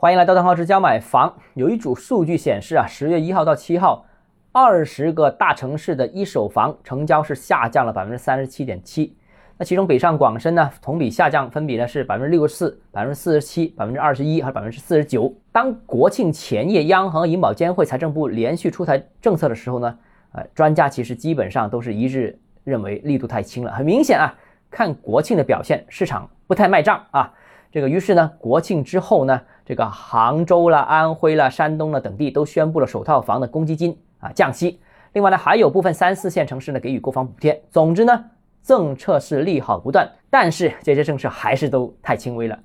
欢迎来到邓浩之家买房。有一组数据显示啊，十月一号到七号，二十个大城市的一手房成交是下降了百分之三十七点七。那其中北上广深呢，同比下降分别呢是百分之六十四、百分之四十七、百分之二十一和百分之四十九。当国庆前夜，央行、银保监会、财政部连续出台政策的时候呢，呃，专家其实基本上都是一致认为力度太轻了。很明显啊，看国庆的表现，市场不太卖账啊。这个于是呢，国庆之后呢，这个杭州啦、安徽啦、山东了等地都宣布了首套房的公积金啊降息。另外呢，还有部分三四线城市呢给予购房补贴。总之呢，政策是利好不断，但是这些政策还是都太轻微了，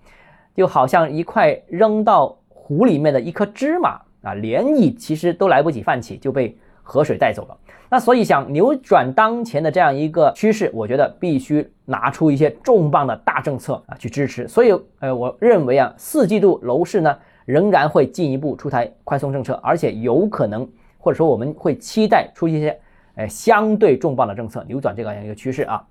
就好像一块扔到湖里面的一颗芝麻啊，涟漪其实都来不及泛起就被河水带走了。那所以想扭转当前的这样一个趋势，我觉得必须拿出一些重磅的大政策啊去支持。所以，呃，我认为啊，四季度楼市呢仍然会进一步出台宽松政策，而且有可能或者说我们会期待出一些，呃，相对重磅的政策扭转这样一个趋势啊。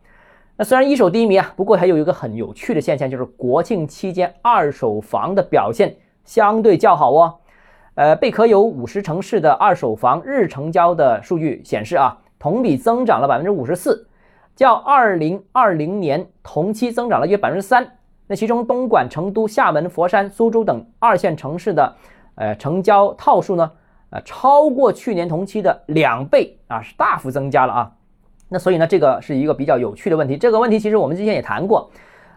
那虽然一手低迷啊，不过还有一个很有趣的现象，就是国庆期间二手房的表现相对较好哦。呃，贝壳有五十城市的二手房日成交的数据显示啊，同比增长了百分之五十四，较二零二零年同期增长了约百分之三。那其中东莞、成都、厦门、佛山、苏州等二线城市的呃成交套数呢，呃超过去年同期的两倍啊，是大幅增加了啊。那所以呢，这个是一个比较有趣的问题。这个问题其实我们之前也谈过，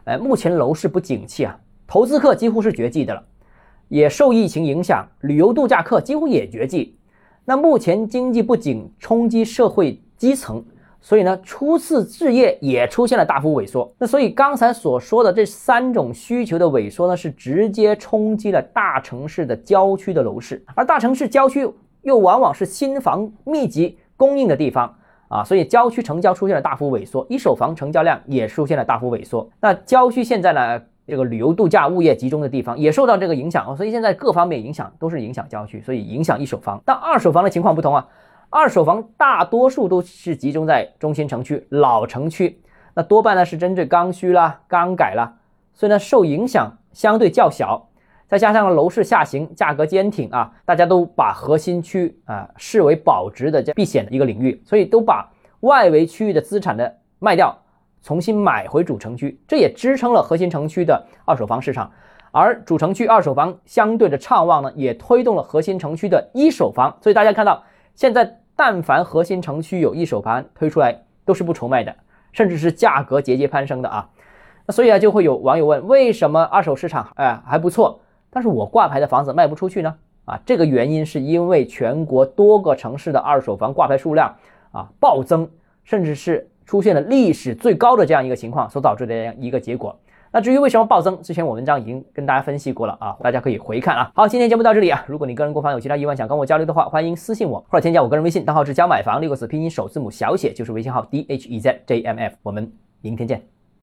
呃，目前楼市不景气啊，投资客几乎是绝迹的了。也受疫情影响，旅游度假客几乎也绝迹。那目前经济不仅冲击社会基层，所以呢，初次置业也出现了大幅萎缩。那所以刚才所说的这三种需求的萎缩呢，是直接冲击了大城市的郊区的楼市，而大城市郊区又往往是新房密集供应的地方啊，所以郊区成交出现了大幅萎缩，一手房成交量也出现了大幅萎缩。那郊区现在呢？这个旅游度假物业集中的地方也受到这个影响所以现在各方面影响都是影响郊区，所以影响一手房。但二手房的情况不同啊，二手房大多数都是集中在中心城区、老城区，那多半呢是针对刚需啦、刚改啦，所以呢受影响相对较小。再加上楼市下行、价格坚挺啊，大家都把核心区啊视为保值的这避险的一个领域，所以都把外围区域的资产的卖掉。重新买回主城区，这也支撑了核心城区的二手房市场，而主城区二手房相对的畅旺呢，也推动了核心城区的一手房。所以大家看到，现在但凡核心城区有一手盘推出来，都是不愁卖的，甚至是价格节节攀升的啊。那所以啊，就会有网友问，为什么二手市场哎还不错，但是我挂牌的房子卖不出去呢？啊，这个原因是因为全国多个城市的二手房挂牌数量啊暴增，甚至是。出现了历史最高的这样一个情况所导致的一个结果。那至于为什么暴增，之前我文章已经跟大家分析过了啊，大家可以回看啊。好，今天节目到这里啊。如果你个人购房有其他疑问想跟我交流的话，欢迎私信我或者添加我个人微信，账号是教买房六个字拼音首字母小写就是微信号 d h e z j m f。我们明天见。